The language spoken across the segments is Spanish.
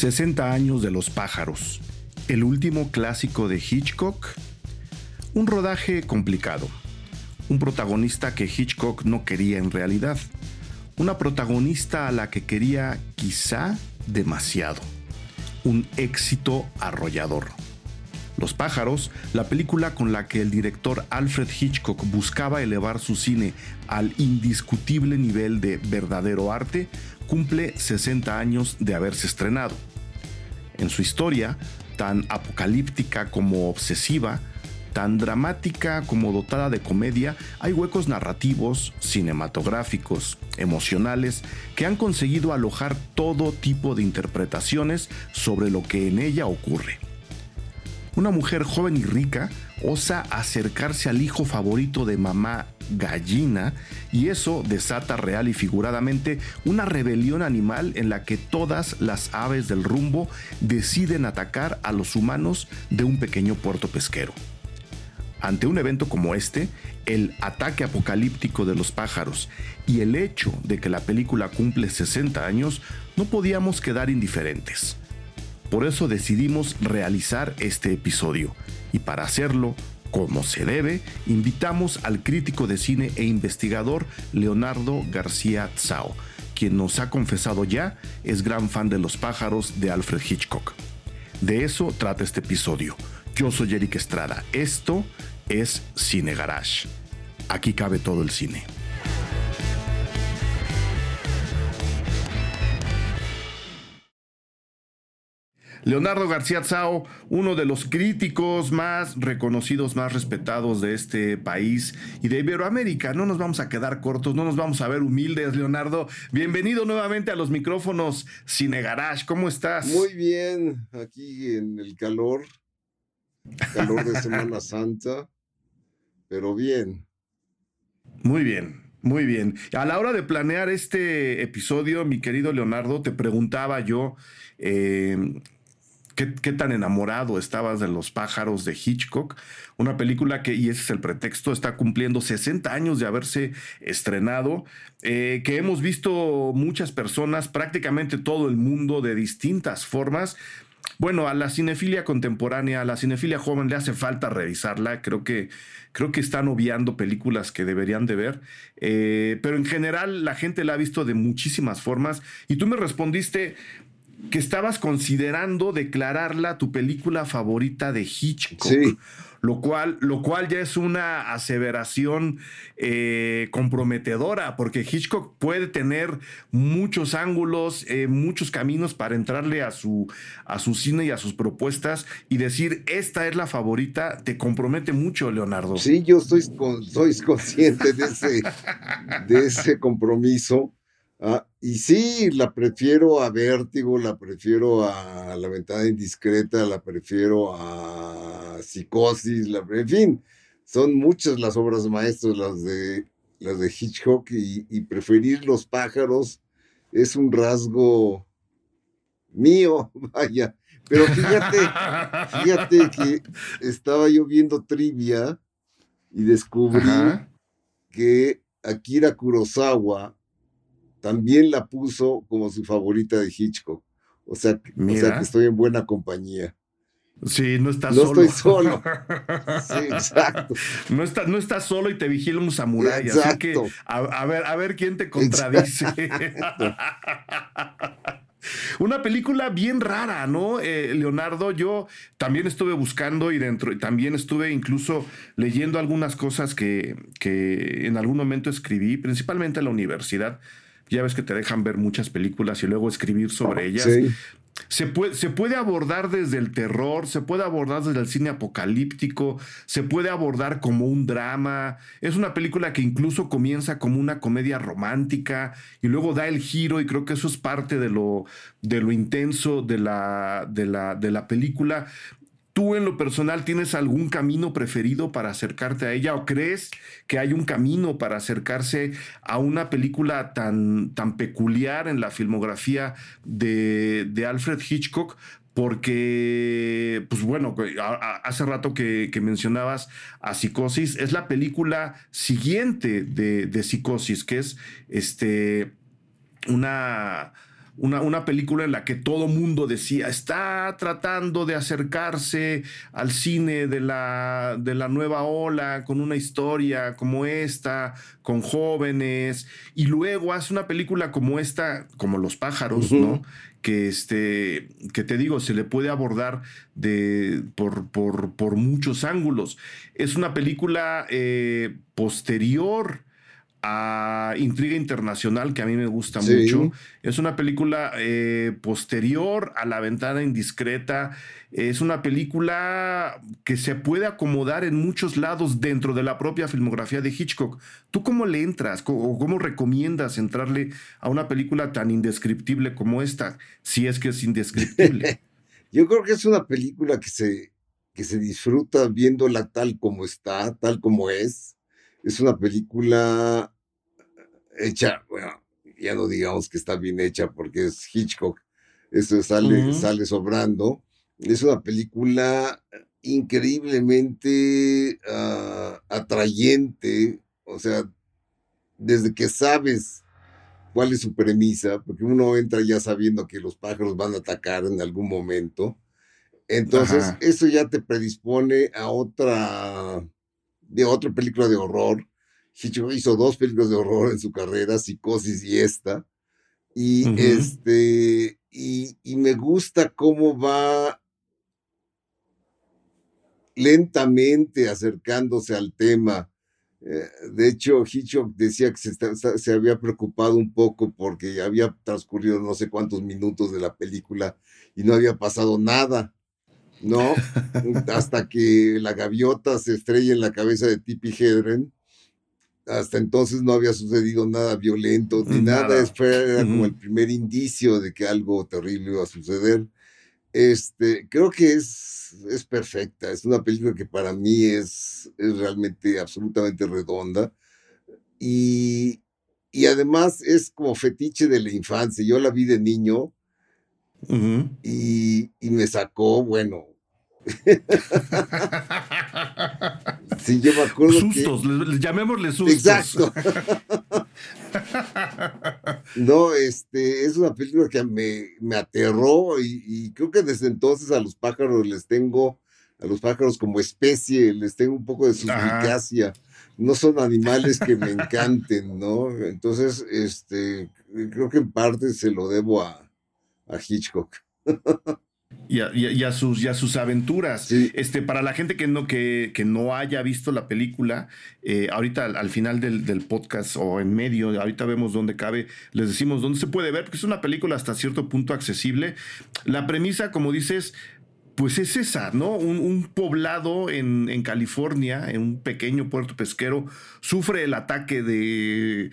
60 años de los pájaros, el último clásico de Hitchcock. Un rodaje complicado, un protagonista que Hitchcock no quería en realidad, una protagonista a la que quería quizá demasiado, un éxito arrollador. Los pájaros, la película con la que el director Alfred Hitchcock buscaba elevar su cine al indiscutible nivel de verdadero arte, cumple 60 años de haberse estrenado. En su historia, tan apocalíptica como obsesiva, tan dramática como dotada de comedia, hay huecos narrativos, cinematográficos, emocionales, que han conseguido alojar todo tipo de interpretaciones sobre lo que en ella ocurre. Una mujer joven y rica osa acercarse al hijo favorito de mamá gallina y eso desata real y figuradamente una rebelión animal en la que todas las aves del rumbo deciden atacar a los humanos de un pequeño puerto pesquero. Ante un evento como este, el ataque apocalíptico de los pájaros y el hecho de que la película cumple 60 años, no podíamos quedar indiferentes. Por eso decidimos realizar este episodio y para hacerlo, como se debe, invitamos al crítico de cine e investigador Leonardo García Tsao, quien nos ha confesado ya es gran fan de los pájaros de Alfred Hitchcock. De eso trata este episodio. Yo soy Eric Estrada. Esto es Cine Garage. Aquí cabe todo el cine. Leonardo García Tsao, uno de los críticos más reconocidos, más respetados de este país y de Iberoamérica. No nos vamos a quedar cortos, no nos vamos a ver humildes, Leonardo. Bienvenido nuevamente a los micrófonos Cine Garage. ¿Cómo estás? Muy bien, aquí en el calor, calor de Semana Santa, pero bien. Muy bien. Muy bien. A la hora de planear este episodio, mi querido Leonardo, te preguntaba yo, eh, ¿Qué, tan enamorado estabas de los pájaros de Hitchcock? Una película que, y ese es el pretexto, está cumpliendo 60 años de haberse estrenado, eh, que hemos visto muchas personas, prácticamente todo el mundo, de distintas formas. Bueno, a la cinefilia contemporánea, a la cinefilia joven le hace falta revisarla. Creo que, creo que están obviando películas que deberían de ver. Eh, pero en general la gente la ha visto de muchísimas formas. Y tú me respondiste, que estabas considerando declararla tu película favorita de Hitchcock. Sí. Lo cual, lo cual ya es una aseveración eh, comprometedora, porque Hitchcock puede tener muchos ángulos, eh, muchos caminos para entrarle a su, a su cine y a sus propuestas y decir, esta es la favorita, te compromete mucho, Leonardo. Sí, yo estoy, soy consciente de ese, de ese compromiso. Ah, y sí, la prefiero a Vértigo, la prefiero a La Ventada Indiscreta, la prefiero a Psicosis, la, en fin, son muchas las obras maestras, las de, las de Hitchcock, y, preferir los pájaros es un rasgo mío, vaya. Pero fíjate, fíjate que estaba yo viendo trivia y descubrí que Akira Kurosawa también la puso como su favorita de Hitchcock. O sea, o sea que estoy en buena compañía. Sí, no estás solo. No estoy solo. Sí, exacto. No, está, no estás solo y te vigila un samurái. Así que, a, ver, a ver quién te contradice. Una película bien rara, ¿no? Eh, Leonardo, yo también estuve buscando y dentro, también estuve incluso leyendo algunas cosas que, que en algún momento escribí, principalmente en la universidad ya ves que te dejan ver muchas películas y luego escribir sobre ellas. Se puede, se puede, abordar desde el terror, se puede abordar desde el cine apocalíptico, se puede abordar como un drama. Es una película que incluso comienza como una comedia romántica y luego da el giro y creo que eso es parte de lo, de lo intenso de la, de la, de la película. ¿Tú en lo personal tienes algún camino preferido para acercarte a ella o crees que hay un camino para acercarse a una película tan, tan peculiar en la filmografía de, Alfred Hitchcock? Porque, pues bueno, hace rato que, mencionabas a Psicosis, es la película siguiente de, de Psicosis, que es este, una una, una, película en la que todo mundo decía, está tratando de acercarse al cine de la, de la nueva ola con una historia como esta, con jóvenes, y luego hace una película como esta, como Los pájaros, ¿no? Que, este, que te digo, se le puede abordar de, por, por, por muchos ángulos. Es una película eh, posterior a Intriga Internacional, que a mí me gusta mucho. Es una película eh, posterior a La Ventana Indiscreta. Es una película que se puede acomodar en muchos lados dentro de la propia filmografía de Hitchcock. ¿Tú cómo le entras o cómo recomiendas entrarle a una película tan indescriptible como esta, si es que es indescriptible? Yo creo que es una película que se, que se disfruta viéndola tal como está, tal como es es una película hecha, bueno, ya no digamos que está bien hecha porque es Hitchcock, eso sale, sale sobrando. Es una película increíblemente ah, atrayente, o sea, desde que sabes cuál es su premisa, porque uno entra ya sabiendo que los pájaros van a atacar en algún momento. Entonces, eso ya te predispone a otra de otra película de horror. Hitchcock hizo dos películas de horror en su carrera, Psicosis y esta. Y este, y, me gusta cómo va lentamente acercándose al tema. Eh, de hecho, Hitchcock decía que se, se, había preocupado un poco porque había transcurrido no sé cuántos minutos de la película y no había pasado nada. ¿No? Hasta que la gaviota se estrella en la cabeza de Tippi Hedren. Hasta entonces no había sucedido nada violento ni nada. Era como el primer indicio de que algo terrible iba a suceder. Este, creo que es, es perfecta. Es una película que para mí es, es realmente absolutamente redonda. Y, y además es como fetiche de la infancia. Yo la vi de niño y, y, me sacó, bueno, sí, yo me acuerdo sustos, llamémosle sustos. Exacto. no, este, es una película que me, me aterró y, creo que desde entonces a los pájaros les tengo, a los pájaros como especie, les tengo un poco de suspicacia. No son animales que me encanten, ¿no? Entonces, este, creo que en parte se lo debo a, a Hitchcock. Y a, sus, sus aventuras. Este, para la gente que no, que, que no haya visto la película, eh, ahorita al, final del, del, podcast o en medio, ahorita vemos dónde cabe, les decimos dónde se puede ver, porque es una película hasta cierto punto accesible. La premisa, como dices, pues es esa, ¿no? Un, poblado en, en, California, en un pequeño puerto pesquero, sufre el ataque de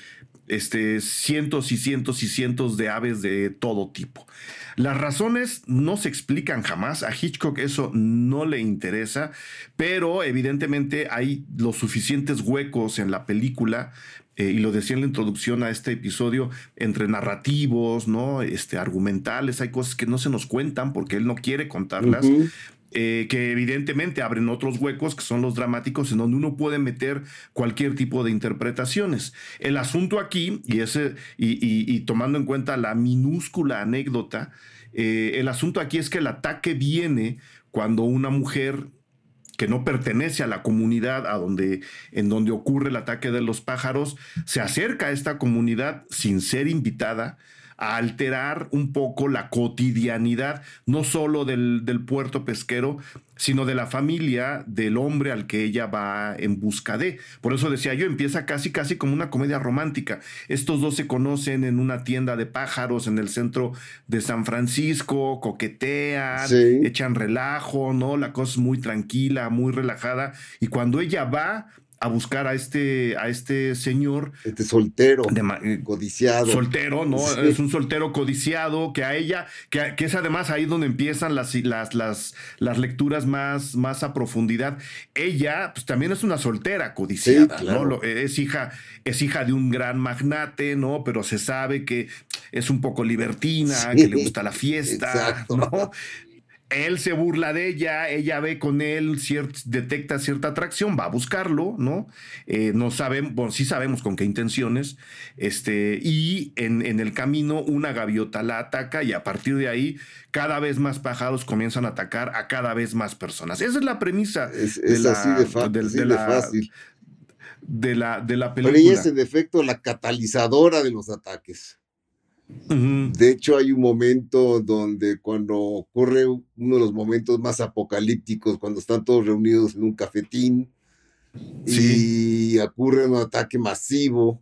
este, cientos y cientos y cientos de aves de todo tipo. Las razones no se explican jamás, a Hitchcock eso no le interesa, pero evidentemente hay los suficientes huecos en la película eh, y lo decía en la introducción a este episodio, entre narrativos, ¿no? Este, argumentales, hay cosas que no se nos cuentan porque él no quiere contarlas. Eh, que evidentemente abren otros huecos que son los dramáticos en donde uno puede meter cualquier tipo de interpretaciones. El asunto aquí, y, ese, y, tomando en cuenta la minúscula anécdota, eh, el asunto aquí es que el ataque viene cuando una mujer que no pertenece a la comunidad a donde, en donde ocurre el ataque de los pájaros, se acerca a esta comunidad sin ser invitada, a alterar un poco la cotidianidad, no solo del, del puerto pesquero, sino de la familia del hombre al que ella va en busca de. Por eso decía yo, empieza casi, casi como una comedia romántica. Estos dos se conocen en una tienda de pájaros en el centro de San Francisco, coquetean, echan relajo, ¿no? La cosa es muy tranquila, muy relajada. Y cuando ella va, a buscar a este, a este señor. Este soltero, eh, codiciado. Soltero, ¿no? Es un soltero codiciado que a ella, que, es además ahí donde empiezan las, las, las, las, lecturas más, más a profundidad. Ella, pues también es una soltera codiciada, ¿no? Es hija, es hija de un gran magnate, ¿no? Pero se sabe que es un poco libertina, que le gusta la fiesta, ¿no? Él se burla de ella, ella ve con él, detecta cierta atracción, va a buscarlo, ¿no? Eh, no sabemos, bueno, sí sabemos con qué intenciones, este, y en, en, el camino una gaviota la ataca y a partir de ahí cada vez más pájaros comienzan a atacar a cada vez más personas. Esa es la premisa. Es, así de, fácil. De la, de la película. Pero ella es en efecto la catalizadora de los ataques. De hecho, hay un momento donde cuando ocurre uno de los momentos más apocalípticos, cuando están todos reunidos en un cafetín y ocurre un ataque masivo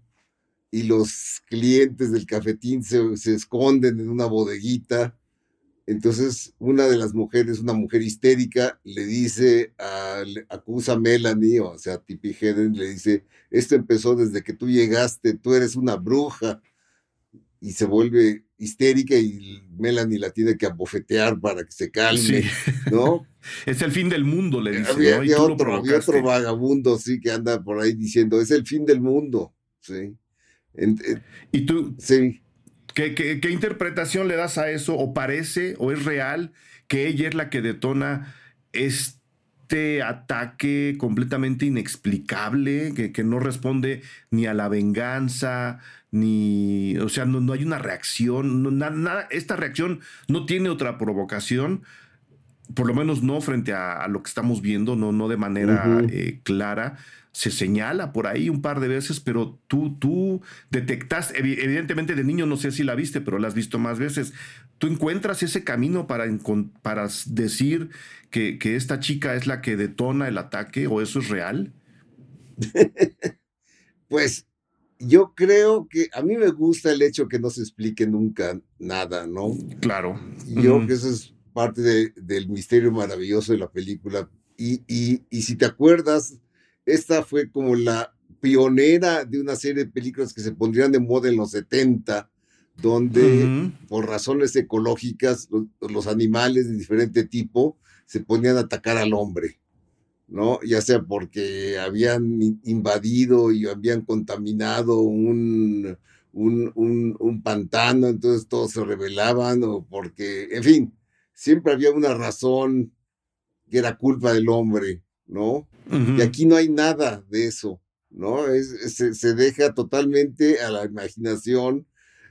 y los clientes del cafetín se, se, esconden en una bodeguita. Entonces, una de las mujeres, una mujer histérica, le dice, a, acusa a Melanie, o sea, a Tippi Hedren, le dice, esto empezó desde que tú llegaste, tú eres una bruja y se vuelve histérica y Melanie la tiene que abofetear para que se calme, ¿no? es el fin del mundo, le dice. Había, otro, otro, vagabundo, sí, que anda por ahí diciendo, es el fin del mundo, sí. ¿Y tú? Sí. ¿qué, qué, interpretación le das a eso? ¿O parece, o es real, que ella es la que detona este ataque completamente inexplicable, que, que no responde ni a la venganza, ni, o sea, no, hay una reacción, nada, esta reacción no tiene otra provocación, por lo menos no frente a, lo que estamos viendo, no, no de manera eh, clara. Se señala por ahí un par de veces, pero tú, tú detectaste, evidentemente de niño no sé si la viste, pero la has visto más veces. ¿Tú encuentras ese camino para, para decir que, que esta chica es la que detona el ataque o eso es real? pues yo creo que a mí me gusta el hecho que no se explique nunca nada, ¿no? Claro. Yo creo que eso es parte del misterio maravilloso de la película. Y, y, si te acuerdas, esta fue como la pionera de una serie de películas que se pondrían de moda en los 70, donde por razones ecológicas los animales de diferente tipo se ponían a atacar al hombre. ¿no? Ya sea porque habían invadido y habían contaminado un, un, pantano, entonces todos se rebelaban, o porque, en fin, siempre había una razón que era culpa del hombre, ¿no? Y aquí no hay nada de eso, ¿no? Es, se, se deja totalmente a la imaginación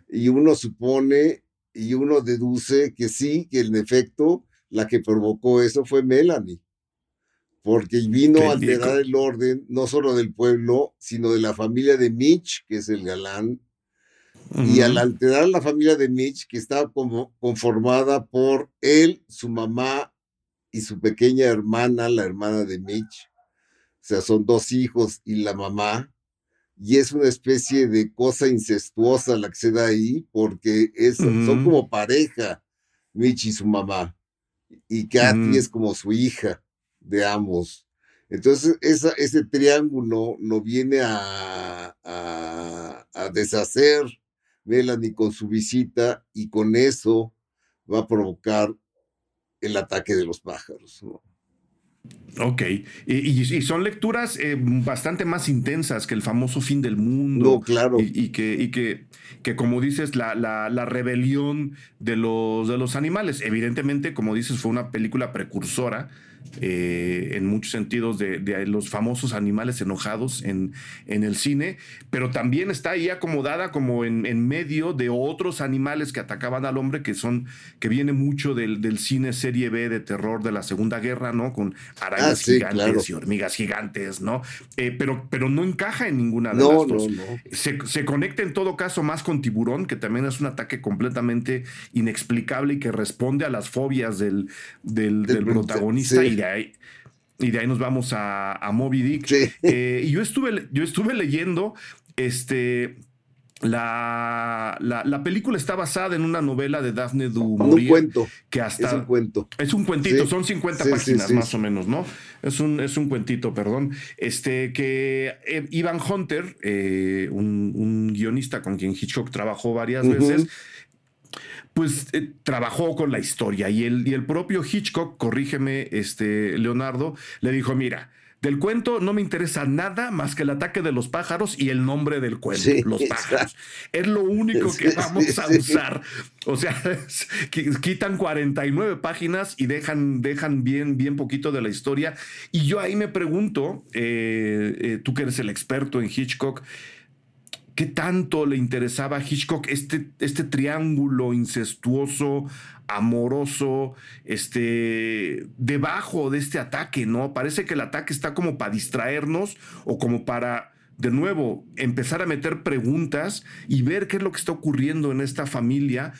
y uno supone y uno deduce que sí, que en efecto la que provocó eso fue Melanie porque vino a alterar el orden no solo del pueblo, sino de la familia de Mitch, que es el galán, y al alterar la familia de Mitch, que estaba como conformada por él, su mamá y su pequeña hermana, la hermana de Mitch, o sea, son dos hijos y la mamá, y es una especie de cosa incestuosa la que se da ahí, porque es, son como pareja, Mitch y su mamá, y Kathy es como su hija de ambos. Entonces, esa, ese triángulo lo viene a, a, deshacer Melanie con su visita y con eso va a provocar el ataque de los pájaros. Ok, y, son lecturas eh, bastante más intensas que el famoso fin del mundo. No, claro. Y, que, y que, que, como dices, la, la, la, rebelión de los, de los animales. Evidentemente, como dices, fue una película precursora eh, en muchos sentidos de, los famosos animales enojados en, en, el cine, pero también está ahí acomodada como en, en, medio de otros animales que atacaban al hombre, que son, que viene mucho del, del cine serie B de terror de la Segunda Guerra, ¿no? Con arañas ah, gigantes y hormigas gigantes, ¿no? Eh, pero, pero no encaja en ninguna de las dos. Se, se conecta en todo caso más con Tiburón, que también es un ataque completamente inexplicable y que responde a las fobias del, del, protagonista y de ahí y de ahí nos vamos a, Moby Dick. Eh, y yo estuve, yo estuve leyendo este, la, la, película está basada en una novela de Daphne du Maurier. Un cuento. Que hasta, es un cuento. Es un cuentito, son 50 páginas más o menos, ¿no? Es un, es un cuentito, perdón. Este, que eh, Ivan Hunter, eh, un, guionista con quien Hitchcock trabajó varias veces, pues eh, trabajó con la historia y el, y el propio Hitchcock, corrígeme, este, Leonardo, le dijo, mira, Del cuento no me interesa nada más que el ataque de los pájaros y el nombre del cuento, los pájaros. Es lo único que vamos a usar. O sea, quitan 49 páginas y dejan, dejan bien, bien poquito de la historia. Y yo ahí me pregunto, eh, eh, tú que eres el experto en Hitchcock, ¿Qué tanto le interesaba a Hitchcock este, este triángulo incestuoso, amoroso, este, debajo de este ataque, ¿no? Parece que el ataque está como para distraernos o como para, de nuevo, empezar a meter preguntas y ver qué es lo que está ocurriendo en esta familia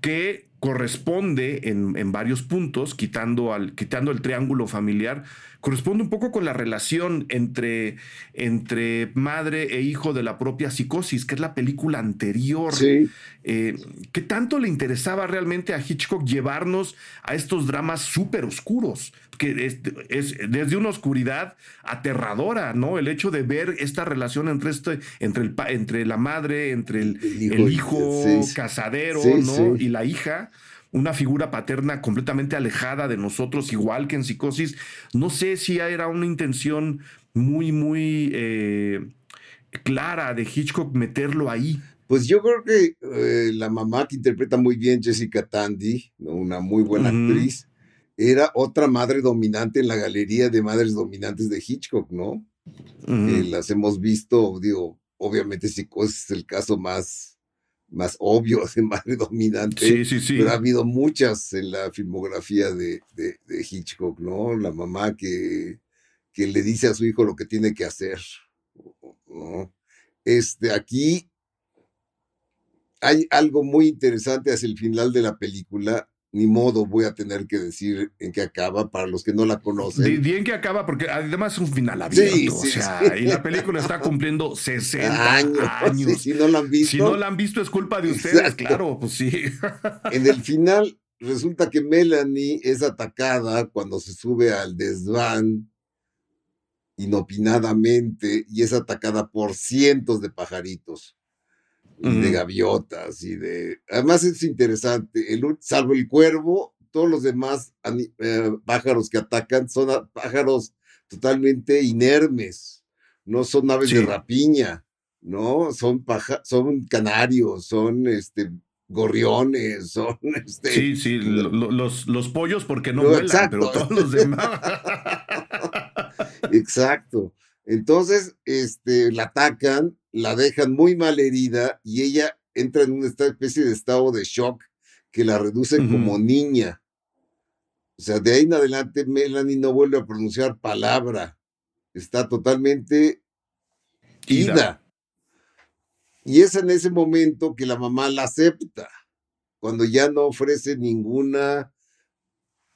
que corresponde en, en varios puntos, quitando, al, quitando el triángulo familiar, corresponde un poco con la relación entre, entre madre e hijo de la propia psicosis, que es la película anterior. Sí. Eh, ¿Qué tanto le interesaba realmente a Hitchcock llevarnos a estos dramas súper oscuros? Que es, desde una oscuridad aterradora, ¿no? El hecho de ver esta relación entre, este, entre, el, entre la madre, entre el, hijo, casadero, ¿no? Y la hija una figura paterna completamente alejada de nosotros, igual que en psicosis. No sé si era una intención muy, muy eh, clara de Hitchcock meterlo ahí. Pues yo creo que eh, la mamá que interpreta muy bien Jessica Tandy, una muy buena actriz, era otra madre dominante en la galería de madres dominantes de Hitchcock, ¿no? las hemos visto, digo, obviamente Psicosis es el caso más más obvio de madre dominante. Sí, sí, sí. Pero ha habido muchas en la filmografía de, de, Hitchcock, ¿no? La mamá que, que, le dice a su hijo lo que tiene que hacer. ¿no? Este, aquí hay algo muy interesante hacia el final de la película ni modo voy a tener que decir en qué acaba para los que no la conocen. Bien que acaba, porque además es un final abierto. o sea, y la película está cumpliendo 60 años. si no la han visto. Si no la han visto, es culpa de ustedes, claro, pues sí. En el final, resulta que Melanie es atacada cuando se sube al desván inopinadamente y es atacada por cientos de pajaritos y de gaviotas y de... Además es interesante, el, salvo el cuervo, todos los demás eh, pájaros que atacan son pájaros totalmente inermes, no son aves de rapiña, ¿no? Son, son canarios, son este, gorriones, son este... Sí, sí, los, los pollos porque no, vuelan, pero todos los demás. exacto. Entonces, este, la atacan la dejan muy mal herida y ella entra en una especie de estado de shock que la reduce como niña. O sea, de ahí en adelante Melanie no vuelve a pronunciar palabra. Está totalmente ida. Y es en ese momento que la mamá la acepta, cuando ya no ofrece ninguna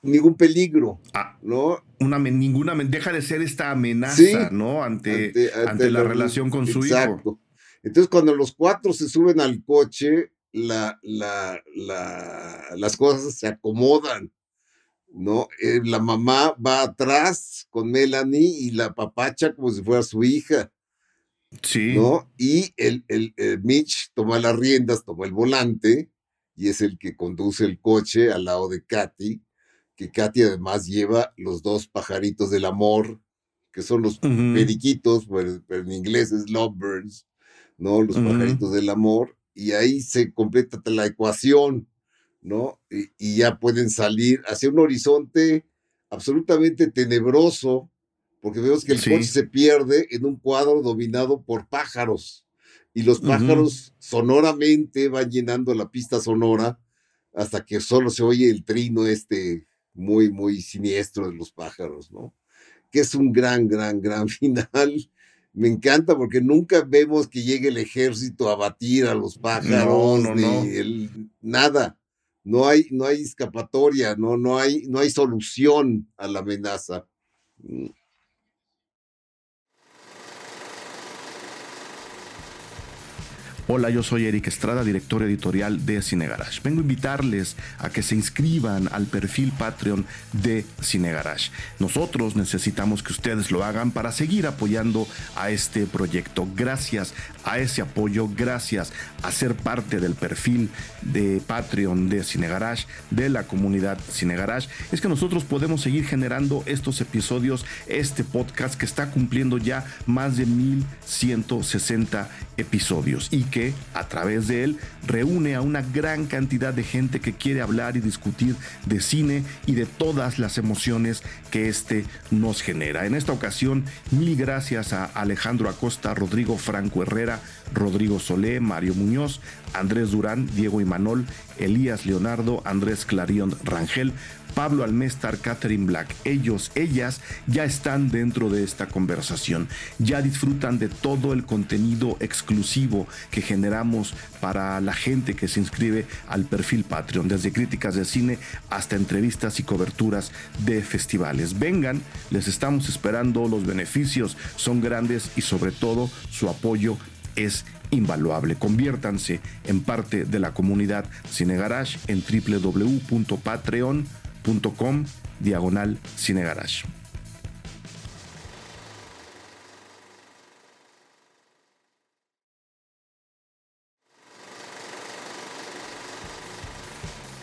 ningún peligro, ah, ¿no? Una, ninguna, deja de ser esta amenaza, ¿no? Ante, ante, la, relación con su hijo. Entonces, cuando los cuatro se suben al coche, la, la, las cosas se acomodan, ¿no? Eh, la mamá va atrás con Melanie y la papacha como si fuera su hija. Sí. ¿No? Y el, el, el Mitch toma las riendas, toma el volante y es el que conduce el coche al lado de Katy que Katy además lleva los dos pajaritos del amor, que son los periquitos, pero, en inglés es lovebirds, ¿no? Los pajaritos del amor, y ahí se completa la ecuación, ¿no? Y, ya pueden salir hacia un horizonte absolutamente tenebroso, porque vemos que el coche se pierde en un cuadro dominado por pájaros, y los pájaros sonoramente van llenando la pista sonora hasta que solo se oye el trino este muy, muy siniestro de los pájaros, ¿no? Que es un gran, gran, gran final. Me encanta porque nunca vemos que llegue el ejército a batir a los pájaros, ni nada. No hay, no hay escapatoria, no, no, hay, no hay solución a la amenaza. Hola, yo soy Eric Estrada, director editorial de Cine Garage. Vengo a invitarles a que se inscriban al perfil Patreon de Cine Garage. Nosotros necesitamos que ustedes lo hagan para seguir apoyando a este proyecto. Gracias a ese apoyo, gracias a ser parte del perfil de Patreon de Cine Garage, de la comunidad Cine Garage, es que nosotros podemos seguir generando estos episodios, este podcast que está cumpliendo ya más de 1160 episodios y que a través de él reúne a una gran cantidad de gente que quiere hablar y discutir de cine y de todas las emociones que este nos genera. En esta ocasión, mil gracias a Alejandro Acosta, Rodrigo Franco Herrera, Rodrigo Solé, Mario Muñoz, Andrés Durán, Diego Imanol, Elías Leonardo, Andrés Clarion Rangel, Pablo Almestar, Catherine Black. Ellos, ellas ya están dentro de esta conversación, ya disfrutan de todo el contenido exclusivo que generamos para la gente que se inscribe al perfil Patreon, desde críticas de cine hasta entrevistas y coberturas de festivales. Vengan, les estamos esperando, los beneficios son grandes y sobre todo su apoyo es invaluable. Conviértanse en parte de la comunidad Cine Garage en www.patreon.com diagonal cinegarage.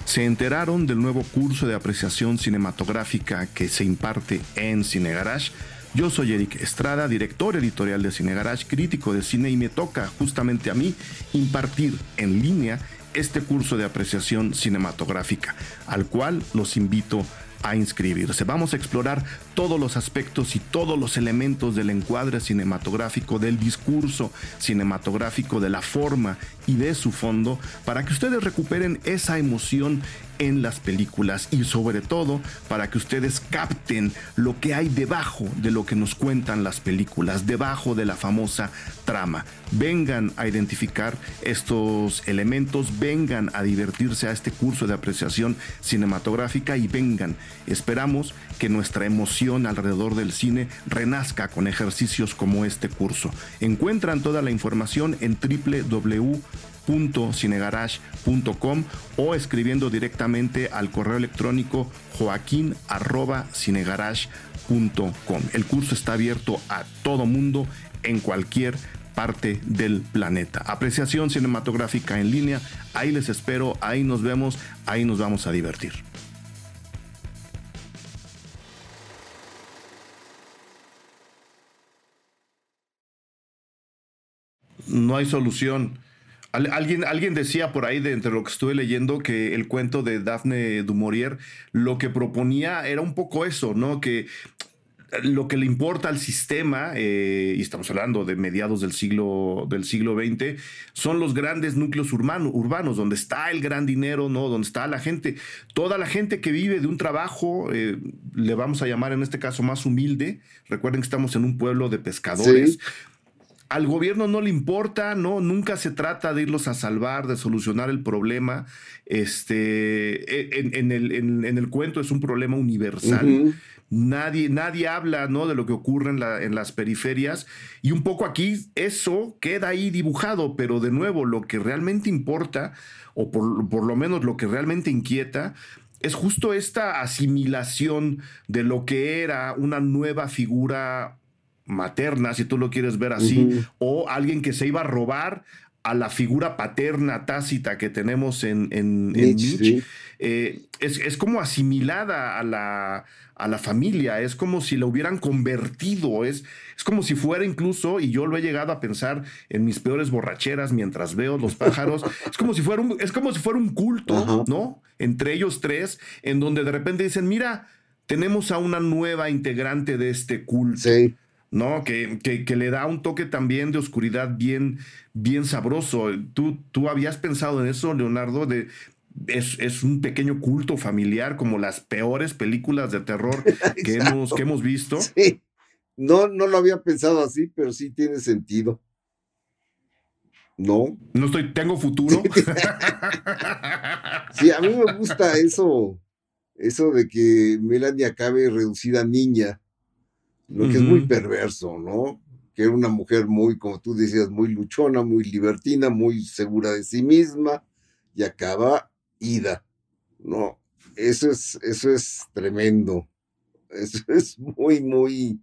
¿Se enteraron del nuevo curso de apreciación cinematográfica que se imparte en Cinegarage? Yo soy Eric Estrada, director editorial de Cinegarage, crítico de cine y me toca justamente a mí impartir en línea este curso de apreciación cinematográfica, al cual los invito a inscribirse. Vamos a explorar todos los aspectos y todos los elementos del encuadre cinematográfico, del discurso cinematográfico, de la forma y de su fondo, para que ustedes recuperen esa emoción en las películas y sobre todo para que ustedes capten lo que hay debajo de lo que nos cuentan las películas, debajo de la famosa trama. Vengan a identificar estos elementos, vengan a divertirse a este curso de apreciación cinematográfica y vengan. Esperamos que nuestra emoción alrededor del cine renazca con ejercicios como este curso. Encuentran toda la información en www cinegarage.com o escribiendo directamente al correo electrónico joaquín.cinegarage.com. El curso está abierto a todo mundo en cualquier parte del planeta. Apreciación cinematográfica en línea, ahí les espero, ahí nos vemos, ahí nos vamos a divertir. No hay solución alguien, alguien decía por ahí, de entre lo que estuve leyendo, que el cuento de Daphne du lo que proponía era un poco eso, ¿no? Que lo que le importa al sistema, eh, y estamos hablando de mediados del siglo, del siglo XX, son los grandes núcleos urbanos, donde está el gran dinero, ¿no? Donde está la gente, toda la gente que vive de un trabajo, eh, le vamos a llamar en este caso más humilde. Recuerden que estamos en un pueblo de pescadores al gobierno no le importa, ¿no? Nunca se trata de irlos a salvar, de solucionar el problema. Este, e, en, el, en, el, cuento es un problema universal. Nadie, nadie habla ¿no? de lo que ocurre en, la, en, las periferias. Y un poco aquí eso queda ahí dibujado, pero de nuevo, lo que realmente importa, o por, por lo menos lo que realmente inquieta, es justo esta asimilación de lo que era una nueva figura materna, si tú lo quieres ver así, o alguien que se iba a robar a la figura paterna tácita que tenemos en, en, Nietzsche, eh, es, como asimilada a la, a la familia, es como si la hubieran convertido, es, es como si fuera incluso, y yo lo he llegado a pensar en mis peores borracheras mientras veo los pájaros, es como si fuera un, es como si fuera un culto, ¿no? Entre ellos tres, en donde de repente dicen, mira, tenemos a una nueva integrante de este culto. Sí. ¿No? Que, que, le da un toque también de oscuridad bien, bien sabroso. ¿Tú, ¿Tú habías pensado en eso, Leonardo? De, es, un pequeño culto familiar, como las peores películas de terror que, hemos, que hemos visto. Sí. No, no lo había pensado así, pero sí tiene sentido. No. No estoy, tengo futuro. sí, a mí me gusta eso, eso de que Melanie acabe reducida a niña lo que es muy perverso, ¿no? que era una mujer muy, como tú decías, muy luchona, muy libertina, muy segura de sí misma, y acaba ida. No, eso es, eso es tremendo. Eso es muy, muy,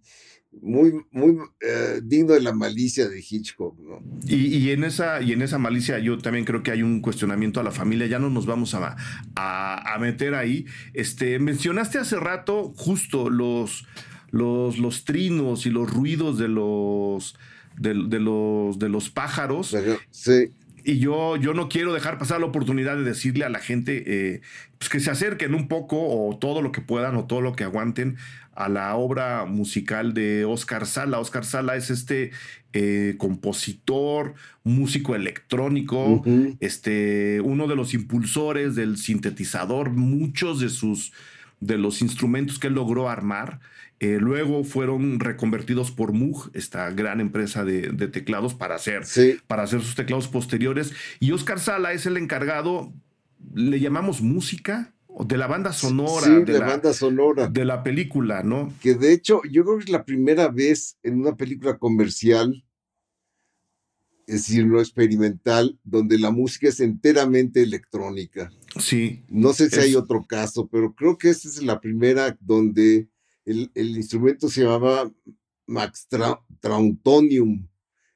muy, muy eh, digno de la malicia de Hitchcock, ¿no? Y, en esa, y en esa malicia yo también creo que hay un cuestionamiento a la familia, ya no nos vamos a, a, meter ahí. Este, mencionaste hace rato justo los, los, los trinos y los ruidos de los, de, los, de los pájaros. Sí. Y yo, yo no quiero dejar pasar la oportunidad de decirle a la gente eh, pues que se acerquen un poco o todo lo que puedan o todo lo que aguanten a la obra musical de Oscar Sala. Oscar Sala es este eh, compositor, músico electrónico, este, uno de los impulsores del sintetizador, muchos de sus de los instrumentos que él logró armar. Eh, luego fueron reconvertidos por Moog, esta gran empresa de, teclados, para hacer, para hacer sus teclados posteriores. Y Oscar Sala es el encargado, le llamamos música, de la banda sonora. de, la, banda sonora. De la película, ¿no? Que de hecho, yo creo que es la primera vez en una película comercial, es decir, no experimental, donde la música es enteramente electrónica. Sí. No sé si hay otro caso, pero creo que esta es la primera donde el, instrumento se llamaba Max Trautonium.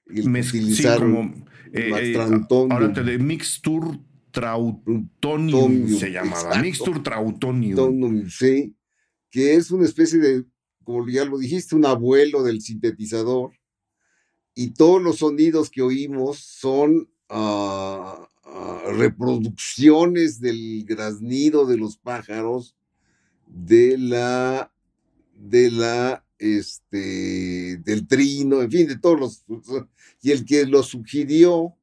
utilizar como, eh, Max eh, Ahora te de Mixture Trautonium se llamaba. Mixture Trautonium. Sí, que es una especie de, como ya lo dijiste, un abuelo del sintetizador. Y todos los sonidos que oímos son ah, ah, reproducciones del graznido de los pájaros, de la de la, este, del trino, en fin, de todos los, y el que lo sugirió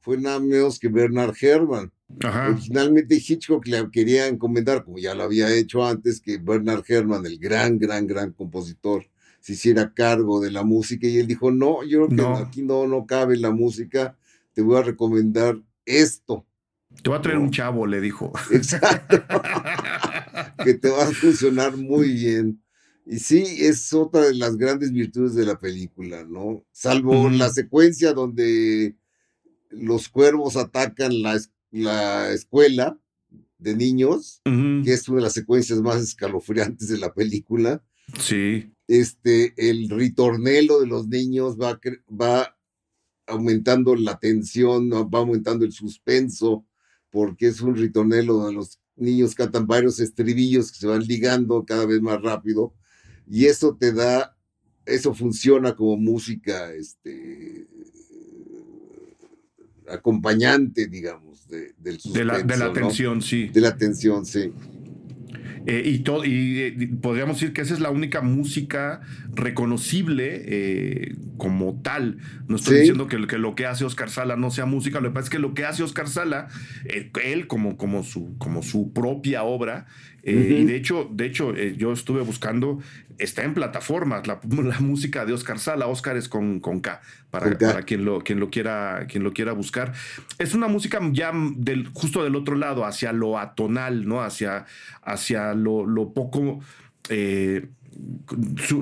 fue nada menos que Bernard Herrmann. Originalmente Hitchcock le quería encomendar, como ya lo había hecho antes, que Bernard Herrmann, el gran, gran, gran compositor, se hiciera cargo de la música y él dijo, no, yo creo que aquí no, no cabe la música, te voy a recomendar esto. Te voy a traer un chavo, le dijo. Exacto. que te va a funcionar muy bien. Y sí, es otra de las grandes virtudes de la película, ¿no? Salvo la secuencia donde los cuervos atacan la, la escuela de niños, que es una de las secuencias más escalofriantes de la película. Sí. Este, el ritornelo de los niños va, va aumentando la tensión, va aumentando el suspenso, porque es un ritornelo donde los niños cantan varios estribillos que se van ligando cada vez más rápido y eso te da, eso funciona como música, este, acompañante, digamos, de, del de la, de la atención, sí. De la atención, sí. Eh, y, todo, y eh, podríamos decir que esa es la única música reconocible eh, como tal. No estoy diciendo que, que, lo que hace Oscar Sala no sea música, lo que pasa es que lo que hace Oscar Sala, él como, como, su, como su propia obra, y de hecho, de hecho yo estuve buscando, está en plataformas la, la, música de Oscar Sala, Oscar es con, con K, para, para, quien, lo, quien, lo quiera, quien lo quiera buscar. Es una música ya del, justo del otro lado, hacia lo atonal, ¿no? Hacia, hacia lo, poco... Eh,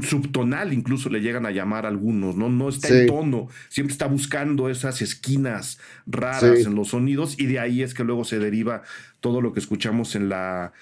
subtonal incluso le llegan a llamar algunos, ¿no? No está en tono, siempre está buscando esas esquinas raras en los sonidos y de ahí es que luego se deriva todo lo que escuchamos en la,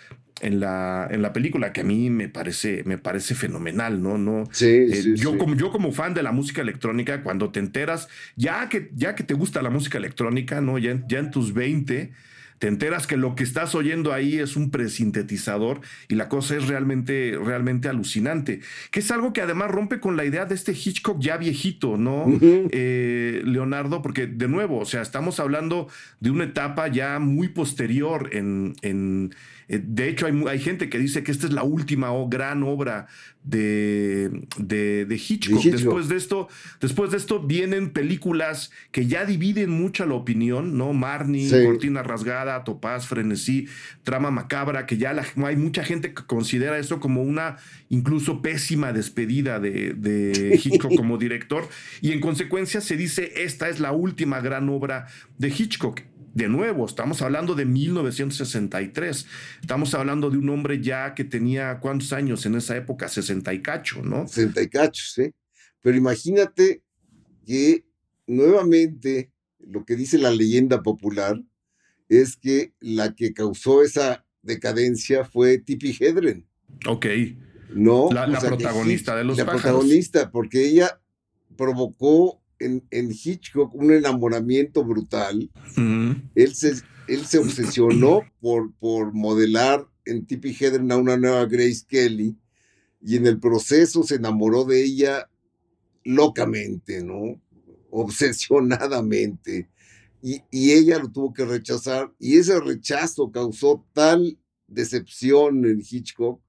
en la, en la película, que a mí me parece, me parece fenomenal, ¿no? no eh, yo, Como, yo como fan de la música electrónica, cuando te enteras, ya que, ya que te gusta la música electrónica, ¿no? Ya, ya en tus 20 te enteras que lo que estás oyendo ahí es un presintetizador y la cosa es realmente, realmente alucinante. Que es algo que además rompe con la idea de este Hitchcock ya viejito, ¿no? Eh, Leonardo, porque de nuevo, o sea, estamos hablando de una etapa ya muy posterior en, en eh, de hecho, hay, hay, gente que dice que esta es la última gran obra de, de, Hitchcock. Después, de esto, después de esto vienen películas que ya dividen mucha la opinión, ¿no? Marnie, Cortina Rasgada, Topaz, Frenesí, Trama Macabra, que ya hay mucha gente que considera esto como una incluso pésima despedida de, de Hitchcock como director. Y en consecuencia se dice, esta es la última gran obra de Hitchcock de nuevo, estamos hablando de 1963. Estamos hablando de un hombre ya que tenía cuántos años en esa época, 60 y cacho, ¿no? 60 y cacho, sí. Pero imagínate que nuevamente lo que dice la leyenda popular es que la que causó esa decadencia fue Tippi Hedren. Ok. No, la, protagonista de los La protagonista, porque ella provocó en, Hitchcock un enamoramiento brutal. él, se, él se obsesionó por, por modelar en Tippi Hedren a una nueva Grace Kelly y en el proceso se enamoró de ella locamente, ¿no? Obsesionadamente. Y, ella lo tuvo que rechazar y ese rechazo causó tal decepción en Hitchcock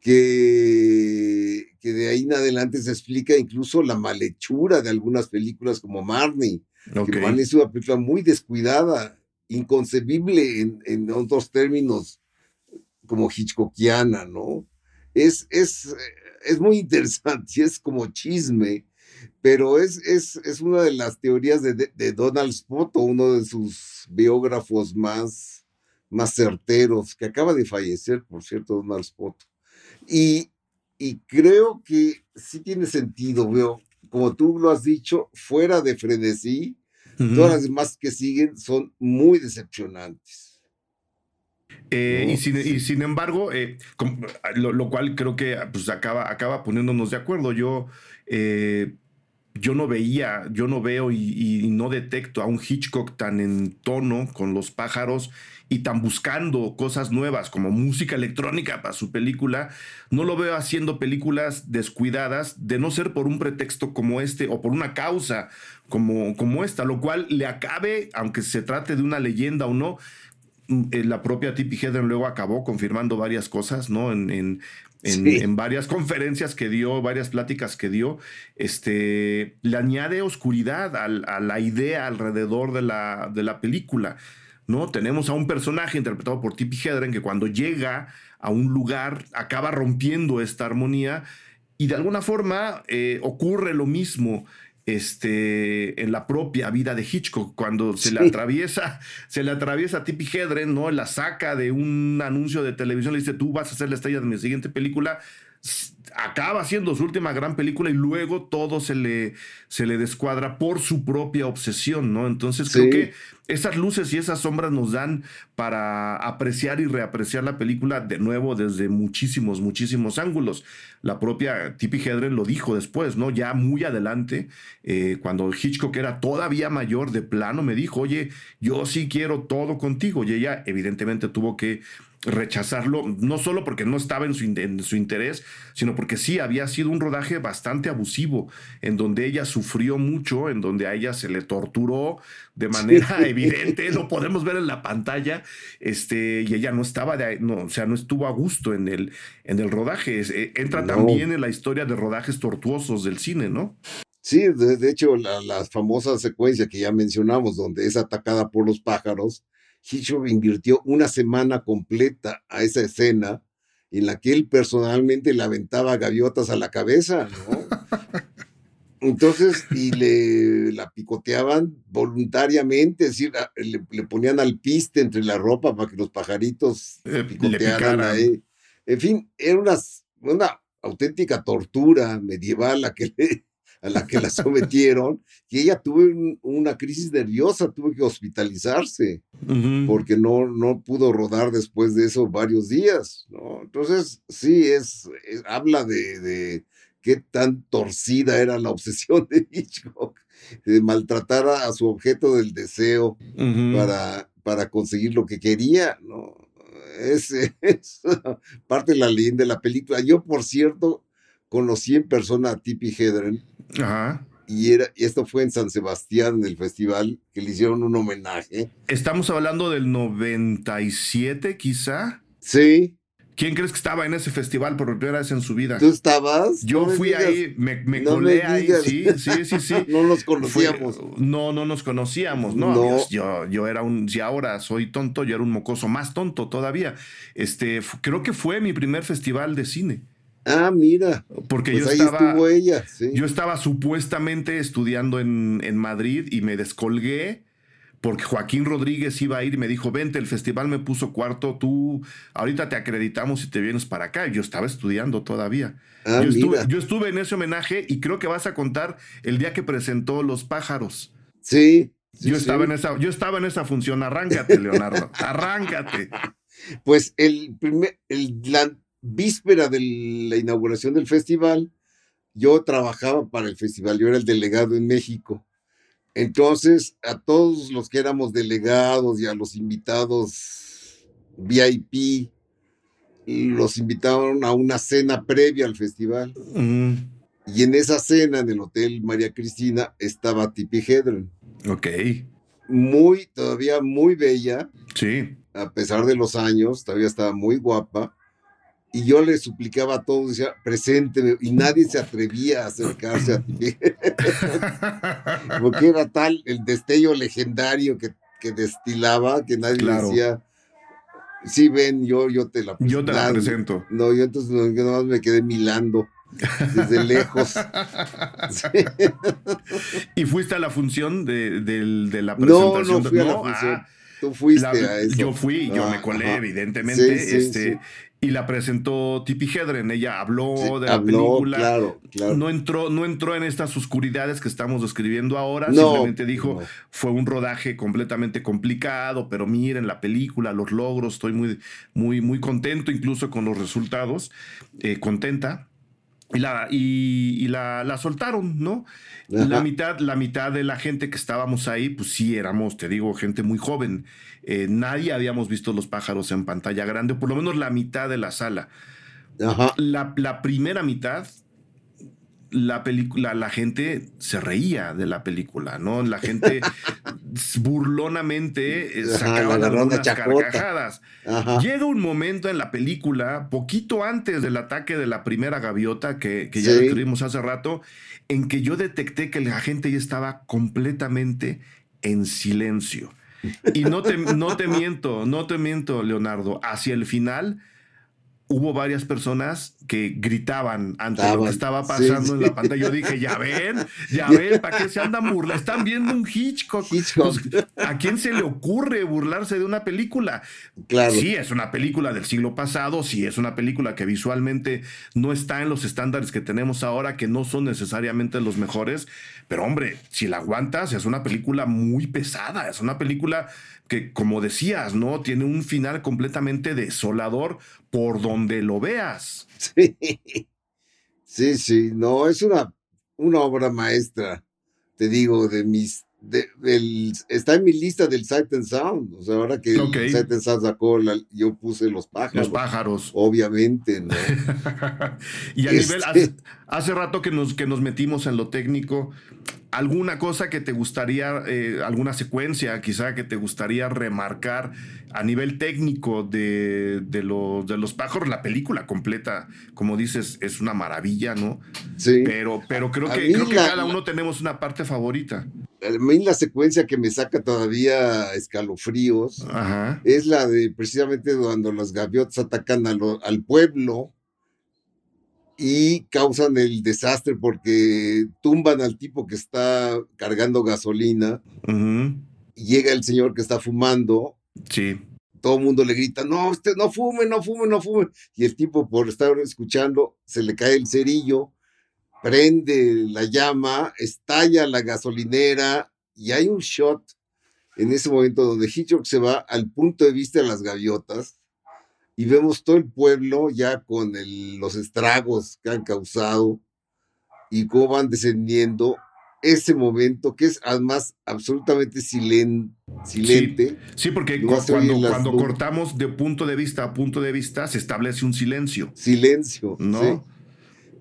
que, que de ahí en adelante se explica incluso la malhechura de algunas películas como Marnie, que Marnie es una película muy descuidada, inconcebible en, en otros términos como Hitchcockiana, ¿no? Es, es, es muy interesante y es como chisme, pero es, es, es una de las teorías de, de, Donald Spoto, uno de sus biógrafos más, más certeros, que acaba de fallecer, por cierto, Donald Spoto. Y, y creo que sí tiene sentido, veo, como tú lo has dicho, fuera de frenesí, todas las demás que siguen son muy decepcionantes. Eh, y, sin, embargo, eh, lo, cual creo que pues, acaba, acaba poniéndonos de acuerdo. Yo, eh, yo no veía, yo no veo y, no detecto a un Hitchcock tan en tono con los pájaros y tan buscando cosas nuevas como música electrónica para su película. No lo veo haciendo películas descuidadas de no ser por un pretexto como este o por una causa como, como esta, lo cual le acabe, aunque se trate de una leyenda o no, Mm, eh, la propia Tippi Hedren luego acabó confirmando varias cosas, ¿no? En, en, en, varias conferencias que dio, varias pláticas que dio, este, le añade oscuridad a, a la idea alrededor de la, de la película, ¿no? Tenemos a un personaje interpretado por Tippi Hedren que cuando llega a un lugar acaba rompiendo esta armonía y de alguna forma eh, ocurre lo mismo este, en la propia vida de Hitchcock, cuando se le atraviesa, se le atraviesa a Tippi Hedren, ¿no? La saca de un anuncio de televisión, le dice, tú vas a ser la estrella de mi siguiente película, acaba siendo su última gran película y luego todo se le, se le descuadra por su propia obsesión, ¿no? Entonces creo que esas luces y esas sombras nos dan para apreciar y reapreciar la película de nuevo desde muchísimos, muchísimos ángulos. La propia Tippi Hedren lo dijo después, ¿no? Ya muy adelante, eh, cuando Hitchcock era todavía mayor de plano, me dijo, oye, yo sí quiero todo contigo. Y ella evidentemente tuvo que rechazarlo, no solo porque no estaba en su, en su, interés, sino porque sí había sido un rodaje bastante abusivo, en donde ella sufrió mucho, en donde a ella se le torturó de manera evidente, lo podemos ver en la pantalla, este, y ella no estaba, de, no, o sea, no estuvo a gusto en el, en el rodaje. Eh, entra también en la historia de rodajes tortuosos del cine, ¿no? Sí, de, hecho, la, la famosa secuencia que ya mencionamos, donde es atacada por los pájaros, Hitchcock invirtió una semana completa a esa escena en la que él personalmente le aventaba gaviotas a la cabeza, ¿no? Entonces, y le la picoteaban voluntariamente, es decir, le, ponían al piste entre la ropa para que los pajaritos eh, picotearan ahí. En fin, era una, una auténtica tortura medieval la que le, a la que la sometieron, y ella tuvo una crisis nerviosa, tuvo que hospitalizarse, porque no, no pudo rodar después de eso varios días, ¿no? Entonces, sí, es, habla de, de, qué tan torcida era la obsesión de Hitchcock, de maltratar a, su objeto del deseo para, para conseguir lo que quería, ¿no? Es, es parte de la leyenda de la película. Yo, por cierto, conocí en persona a Tippi Hedren. Ajá. Y, era, y esto fue en San Sebastián, en el festival, que le hicieron un homenaje. Estamos hablando del 97, quizá. Sí. ¿Quién crees que estaba en ese festival por primera vez en su vida? ¿Tú estabas? Yo fui ahí, me, colé ahí, sí, sí, sí, sí. no nos conocíamos. no, no nos conocíamos, no. Yo, yo era un, si ahora soy tonto, yo era un mocoso más tonto todavía. Este, creo que fue mi primer festival de cine. Ah, mira. Porque pues yo estaba. Yo estaba supuestamente estudiando en, Madrid y me descolgué porque Joaquín Rodríguez iba a ir y me dijo, vente, el festival me puso cuarto, tú ahorita te acreditamos y te vienes para acá. Yo estaba estudiando todavía. Ah, yo, estuve, mira. yo estuve en ese homenaje y creo que vas a contar el día que presentó Los Pájaros. Sí. sí, yo, sí. estaba en esa, yo estaba en esa función. Arráncate, Leonardo. Arráncate. Pues el primer, el, la víspera de la inauguración del festival, yo trabajaba para el festival, yo era el delegado en México. Entonces, a todos los que éramos delegados y a los invitados VIP, los invitaron a una cena previa al festival. Mm, Y en esa cena, en el Hotel María Cristina, estaba Tippi Hedren. ok. Muy, todavía muy bella, Sí. a pesar de los años, todavía estaba muy guapa. Y yo le suplicaba a todos, decía, presénteme, y nadie se atrevía a acercarse a ti. Porque era tal el destello legendario que, que destilaba que nadie Claro. decía, sí, ven, yo, yo te la Yo te la presento. No, yo entonces no, yo nada más me quedé milando desde lejos. Sí. ¿Y fuiste a la función de, del- de la No, presentación? no fui a la No, función. ah, Tú fuiste la- a eso. Yo fui, yo Ah, me colé, ajá. evidentemente. Sí, sí, este, sí. Y la presentó Tippi Hedren. Ella habló Sí, de la película. Claro, claro. No entró, no entró en estas oscuridades que estamos describiendo ahora. No, Simplemente dijo, no. fue un rodaje completamente complicado, pero miren la película, los logros, estoy muy, muy, muy contento incluso con los resultados, eh, contenta. Y la, y, y la, la soltaron, ¿no? La mitad, la mitad de la gente que estábamos ahí, pues sí éramos, te digo, gente muy joven. Eh, nadie habíamos visto los pájaros en pantalla grande, o por lo menos la mitad de la sala. Ajá. La, la primera mitad, la película, la gente se reía de la película, ¿no? La gente burlonamente eh, Ajá, algunas chacota. carcajadas. Ajá. Llega un momento en la película, poquito antes del ataque de la primera gaviota que, que ya Sí. describimos hace rato, en que yo detecté que la gente ya estaba completamente en silencio. Y no te, no te miento, no te miento, Leonardo. Hacia el final hubo varias personas que gritaban ante lo que estaba sí, pasando en sí. la pantalla. Yo dije, ya ven, ya ven, ¿para qué se andan burlando? Están viendo un Hitchcock. Hitchcock. Pues, ¿A quién se le ocurre burlarse de una película? Claro. Sí, es una película del siglo pasado, sí, es una película que visualmente no está en los estándares que tenemos ahora, que no son necesariamente los mejores, pero hombre, si la aguantas, es una película muy pesada, es una película que, como decías, ¿no? Tiene un final completamente desolador por donde lo veas. Sí. Sí, sí. No, es una, una obra maestra, te digo, de mis. de- está en mi lista del Sight and Sound. O sea, ahora que el Sight and Sound sacó, la- yo puse los pájaros. Los pájaros. Obviamente, ¿no? y a Este- nivel, hace, hace rato que nos, que nos metimos en lo técnico, ¿alguna cosa que te gustaría, eh, alguna secuencia quizá que te gustaría remarcar a nivel técnico de, de, los, de los pájaros? La película completa, como dices, es una maravilla, ¿no? Sí. Pero, pero creo A que, creo que cada uno tenemos una parte favorita. A mí la secuencia que me saca todavía escalofríos Ajá. es la de precisamente cuando los gaviotas atacan lo- al pueblo y causan el desastre porque tumban al tipo que está cargando gasolina y llega el señor que está fumando. Sí. Todo el mundo le grita, no, usted no fume, no fume, no fume. Y el tipo, por estar escuchando, se le cae el cerillo, prende la llama, estalla la gasolinera y hay un shot en ese momento donde Hitchcock se va al punto de vista de las gaviotas y vemos todo el pueblo ya con el- los estragos que han causado y cómo van descendiendo. Ese momento que es además absolutamente silen- silente. Sí, porque No cuando, cuando cortamos de punto de vista a punto de vista, se establece un silencio, silencio. ¿no? ¿sí?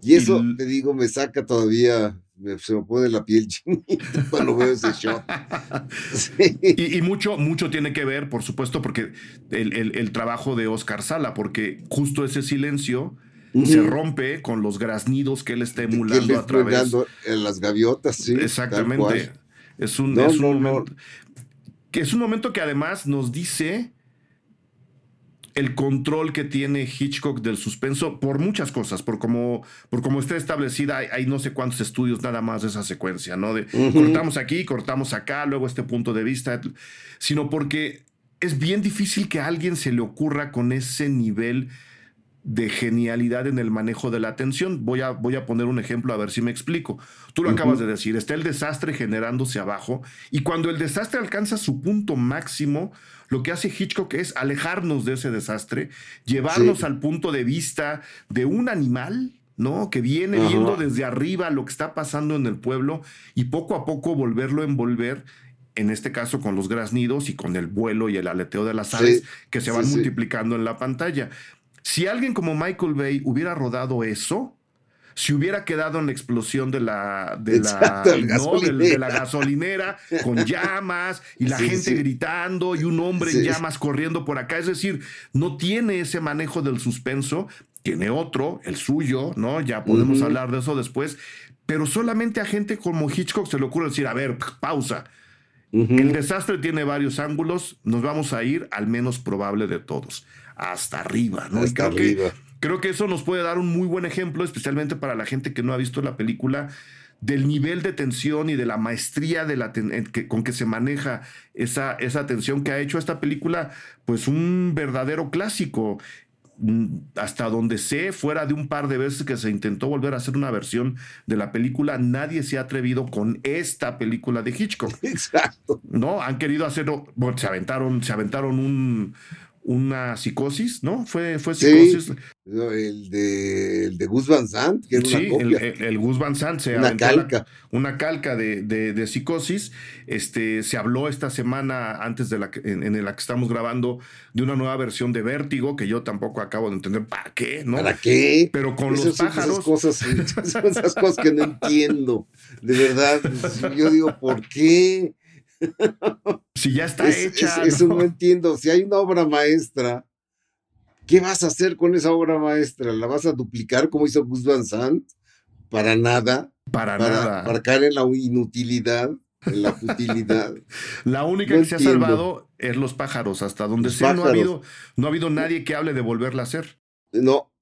Y eso, Y te digo, me saca todavía, se me pone la piel chinita cuando veo ese shot. Sí. Y, y mucho, mucho tiene que ver, por supuesto, porque el, el- el trabajo de Oscar Sala, porque justo ese silencio se rompe con los graznidos que él está emulando a través. en las gaviotas, sí. Exactamente. Es un, No, es un no, no. es un momento que además nos dice el control que tiene Hitchcock del suspenso por muchas cosas, por como, por como está establecida, hay, no sé cuántos estudios nada más de esa secuencia, ¿no? De cortamos aquí, cortamos acá, luego este punto de vista, sino porque es bien difícil que a alguien se le ocurra con ese nivel de genialidad en el manejo de la atención. Voy a, voy a poner un ejemplo a ver si me explico. Tú lo acabas de decir, está el desastre generándose abajo y cuando el desastre alcanza su punto máximo, lo que hace Hitchcock es alejarnos de ese desastre, llevarnos al punto de vista de un animal, ¿no? Que viene viendo desde arriba lo que está pasando en el pueblo y poco a poco volverlo a envolver en este caso con los graznidos y con el vuelo y el aleteo de las aves que se van multiplicando en la pantalla. Si alguien como Michael Bay hubiera rodado eso, si hubiera quedado en la explosión de la, de, la, de, la gasolinera. con llamas y la gente gritando y un hombre en llamas corriendo por acá, es decir, no tiene ese manejo del suspenso, tiene otro, el suyo, ¿no? Ya podemos hablar de eso después, pero solamente a gente como Hitchcock se le ocurre decir, a ver, pausa. El desastre tiene varios ángulos, nos vamos a ir al menos probable de todos hasta arriba, ¿no? Hasta creo arriba. Que, creo que eso nos puede dar un muy buen ejemplo, especialmente para la gente que no ha visto la película, del nivel de tensión y de la maestría de la con que se maneja esa, esa tensión que ha hecho esta película, pues un verdadero clásico. Mm, hasta donde sé, fuera de un par de veces que se intentó volver a hacer una versión de la película, nadie se ha atrevido con esta película de Hitchcock. Exacto. No, han querido hacerlo, bueno, se aventaron, se aventaron un, una psicosis, ¿no? Fue, fue psicosis. el, de, el de Gus Van Sant, que sí, El, el, Gus Van Sant se una calca. una calca de, de, psicosis. Este, se habló esta semana, antes de la en, la que estamos grabando, de una nueva versión de Vértigo, que yo tampoco acabo de entender para qué, ¿no? ¿Para qué? Pero con los pájaros. Esas cosas, esas cosas que no entiendo. De verdad, yo digo, ¿por qué? Si ya está hecha. Eso ¿no? entiendo. Si hay una obra maestra, ¿qué vas a hacer con esa obra maestra? ¿La vas a duplicar como hizo Gus Van Sant? Para nada. Para, nada. Para caer en la inutilidad, en la futilidad. la única que se ha salvado es los pájaros. Hasta donde sea, no ha, habido, no ha habido nadie que hable de volverla a hacer. No,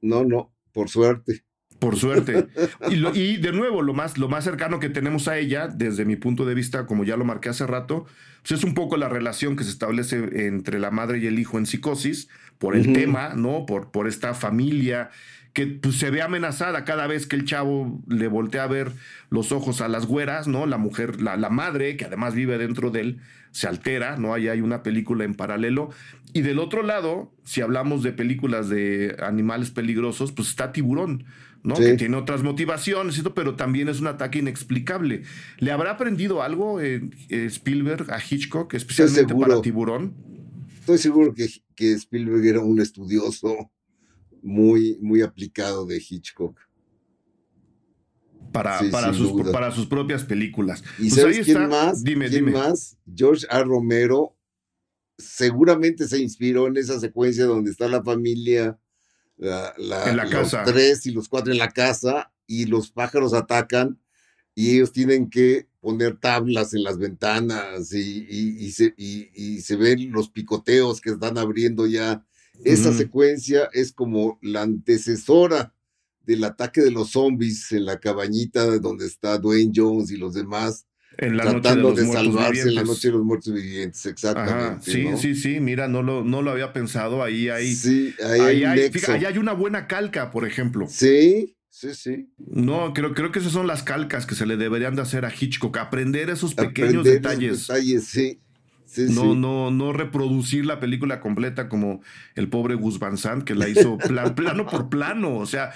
no, no, por suerte. Por suerte. Y, de nuevo, lo más, lo más cercano que tenemos a ella, desde mi punto de vista, como ya lo marqué hace rato, pues es un poco la relación que se establece entre la madre y el hijo en psicosis, por el tema, ¿no? Por, por esta familia que pues, se ve amenazada cada vez que el chavo le voltea a ver los ojos a las güeras, ¿no? La mujer, la, la madre, que además vive dentro de él, se altera, ¿no? Ahí hay una película en paralelo. Y del otro lado, si hablamos de películas de animales peligrosos, pues está Tiburón. ¿No? Que tiene otras motivaciones, pero también es un ataque inexplicable. ¿Le habrá aprendido algo eh, Spielberg a Hitchcock, especialmente para Tiburón? Estoy seguro que, que, Spielberg era un estudioso muy, muy aplicado de Hitchcock. Para, para, sus, para sus propias películas. ¿Y pues sabes quién más? Dime, ¿Quién dime. más? George A. Romero seguramente se inspiró en esa secuencia donde está la familia la, en la los casa. tres y los cuatro en la casa y los pájaros atacan y ellos tienen que poner tablas en las ventanas y, y, se, y, se, ven los picoteos que están abriendo ya. Esa secuencia es como la antecesora del ataque de los zombies en la cabañita donde está Dwayne Jones y los demás en la tratando noche de, salvarse en la noche de los muertos vivientes, exactamente. sí, sí, sí, mira, no lo, no lo había pensado, ahí hay, sí, ahí, hay, fíjate, ahí hay una buena calca, por ejemplo. Sí, sí, sí. No, creo, creo que esas son las calcas que se le deberían de hacer a Hitchcock, aprender esos pequeños detalles. Detalles, sí no, no, no reproducir la película completa como el pobre Gus Van Sant, que la hizo plano por plano. O sea,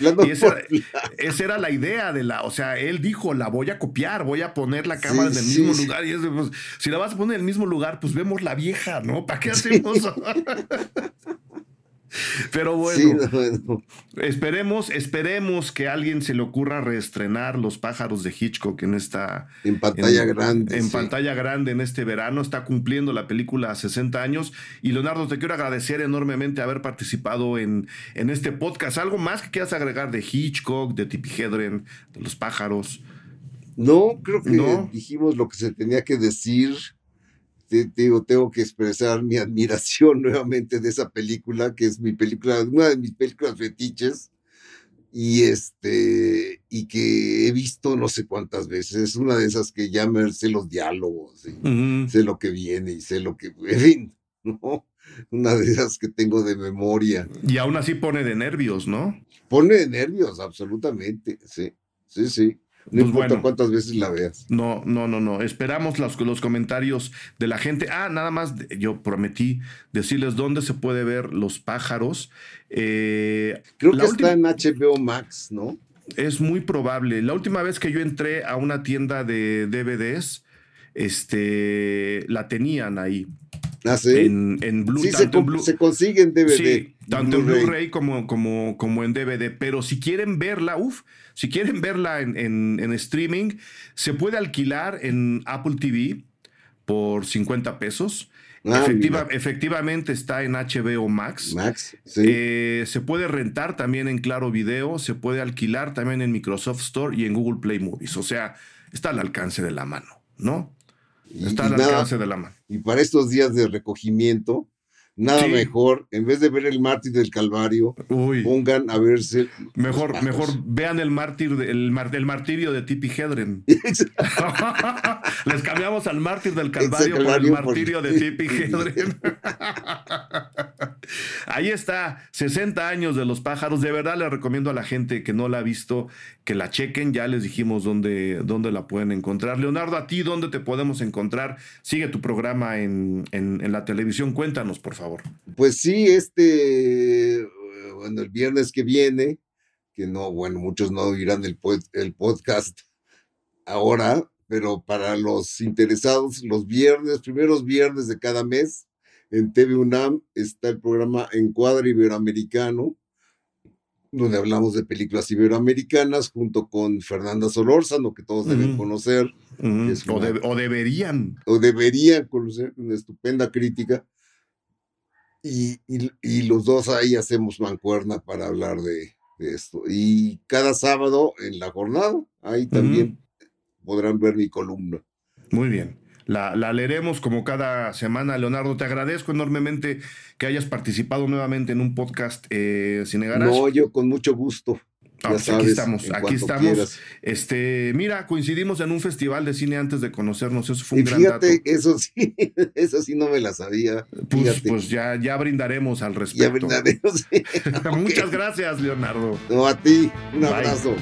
esa, era la idea de la. O sea, él dijo: la voy a copiar, voy a poner la cámara en el mismo lugar. Y es, pues, si la vas a poner en el mismo lugar, pues vemos la vieja, ¿no? ¿Para qué hacemos? Pero bueno, esperemos, esperemos que a alguien se le ocurra reestrenar Los pájaros de Hitchcock en esta en pantalla grande. En pantalla grande en este verano está cumpliendo la película a 60 años y Leonardo te quiero agradecer enormemente haber participado en, en este podcast. ¿Algo más que quieras agregar de Hitchcock, de Tippi Hedren, de Los pájaros? No, creo que dijimos lo que se tenía que decir digo, tengo que expresar mi admiración nuevamente de esa película, que es mi película, una de mis películas fetiches, y este, y que he visto no sé cuántas veces. Es una de esas que ya me sé los diálogos, sé lo que viene y sé lo que, en fin, ¿no? Una de esas que tengo de memoria. Y aún así pone de nervios, ¿no? Pone de nervios, absolutamente, sí, sí, sí. No pues importa cuántas veces la veas. No, no, no, no. Esperamos los, los comentarios de la gente. Ah, nada más, yo prometí decirles dónde se puede ver Los pájaros. Eh, Creo que está en HBO Max, ¿no? Es muy probable. La última vez que yo entré a una tienda de DVDs, este, la tenían ahí. Ah, sí. En, en Blue, sí, se, se, consigue en DVD. Sí, tanto en Blu-ray como, como, como en DVD. Pero si quieren verla, uff, si quieren verla en, en, streaming, se puede alquilar en Apple TV por 50 pesos. Ah, efectivamente está en HBO Max. Max, sí. Eh, se puede rentar también en Claro Video, se puede alquilar también en Microsoft Store y en Google Play Movies. O sea, está al alcance de la mano, ¿no? Está al alcance de la mano. Y para estos días de recogimiento, Nada mejor, en vez de ver el mártir del Calvario, pongan a verse. Mejor, mejor vean el mártir, el, martirio de Tipi Hedren. Les cambiamos al mártir del Calvario por el martirio de Tipi Hedren. Ahí está, 60 años de los pájaros. De verdad les recomiendo a la gente que no la ha visto que la chequen. Ya les dijimos dónde, dónde la pueden encontrar. Leonardo, a ti, ¿dónde te podemos encontrar? Sigue tu programa en, en la televisión. Cuéntanos, por favor. Pues sí, este, bueno, el viernes que viene, que no, bueno, muchos no oirán el, el podcast ahora, pero para los interesados, los viernes, primeros viernes de cada mes, en TV UNAM está el programa Encuadre Iberoamericano, donde hablamos de películas iberoamericanas junto con Fernanda Solórzano, que todos deben conocer. o, deberían. O deberían conocer, una estupenda crítica. Y, y, los dos ahí hacemos mancuerna para hablar de, esto. Y cada sábado en la jornada, ahí también podrán ver mi columna. Muy bien. La, la, leeremos como cada semana. Leonardo, te agradezco enormemente que hayas participado nuevamente en un podcast eh, No, yo con mucho gusto. Pues aquí estamos, aquí estamos. Este, mira, coincidimos en un festival de cine antes de conocernos, eso fue un gran dato. Eso sí, eso sí no me la sabía. Pues, pues ya, ya brindaremos al respecto. Ya brindaremos. Muchas gracias, Leonardo. No, a ti, un abrazo.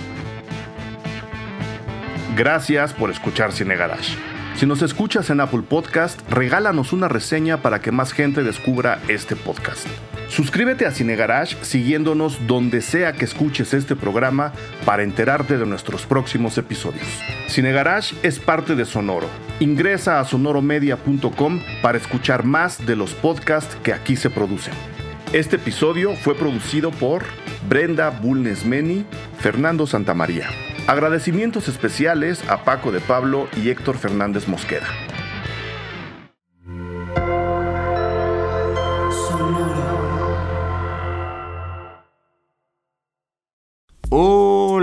Gracias por escuchar Cine Garage. Si nos escuchas en Apple Podcast, regálanos una reseña para que más gente descubra este podcast. Suscríbete a Cine Garage siguiéndonos donde sea que escuches este programa para enterarte de nuestros próximos episodios. Cine Garage es parte de Sonoro. Ingresa a sonoromedia.com para escuchar más de los podcasts que aquí se producen. Este episodio fue producido por Brenda Bulnesmeni, Fernando Santamaría. Agradecimientos especiales a Paco de Pablo y Héctor Fernández Mosqueda.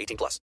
18 plus.